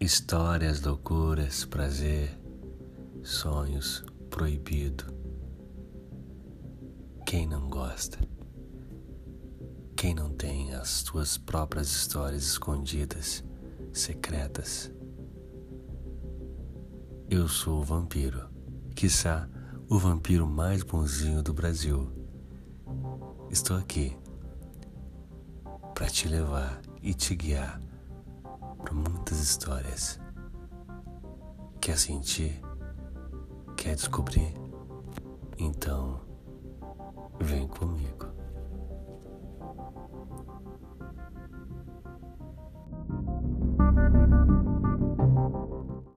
Histórias, loucuras, prazer, sonhos proibido. Quem não gosta? Quem não tem as suas próprias histórias escondidas, secretas? Eu sou o vampiro, quiçá o vampiro mais bonzinho do Brasil. Estou aqui para te levar e te guiar para muitas histórias. Quer sentir? Quer descobrir? Então, vem comigo.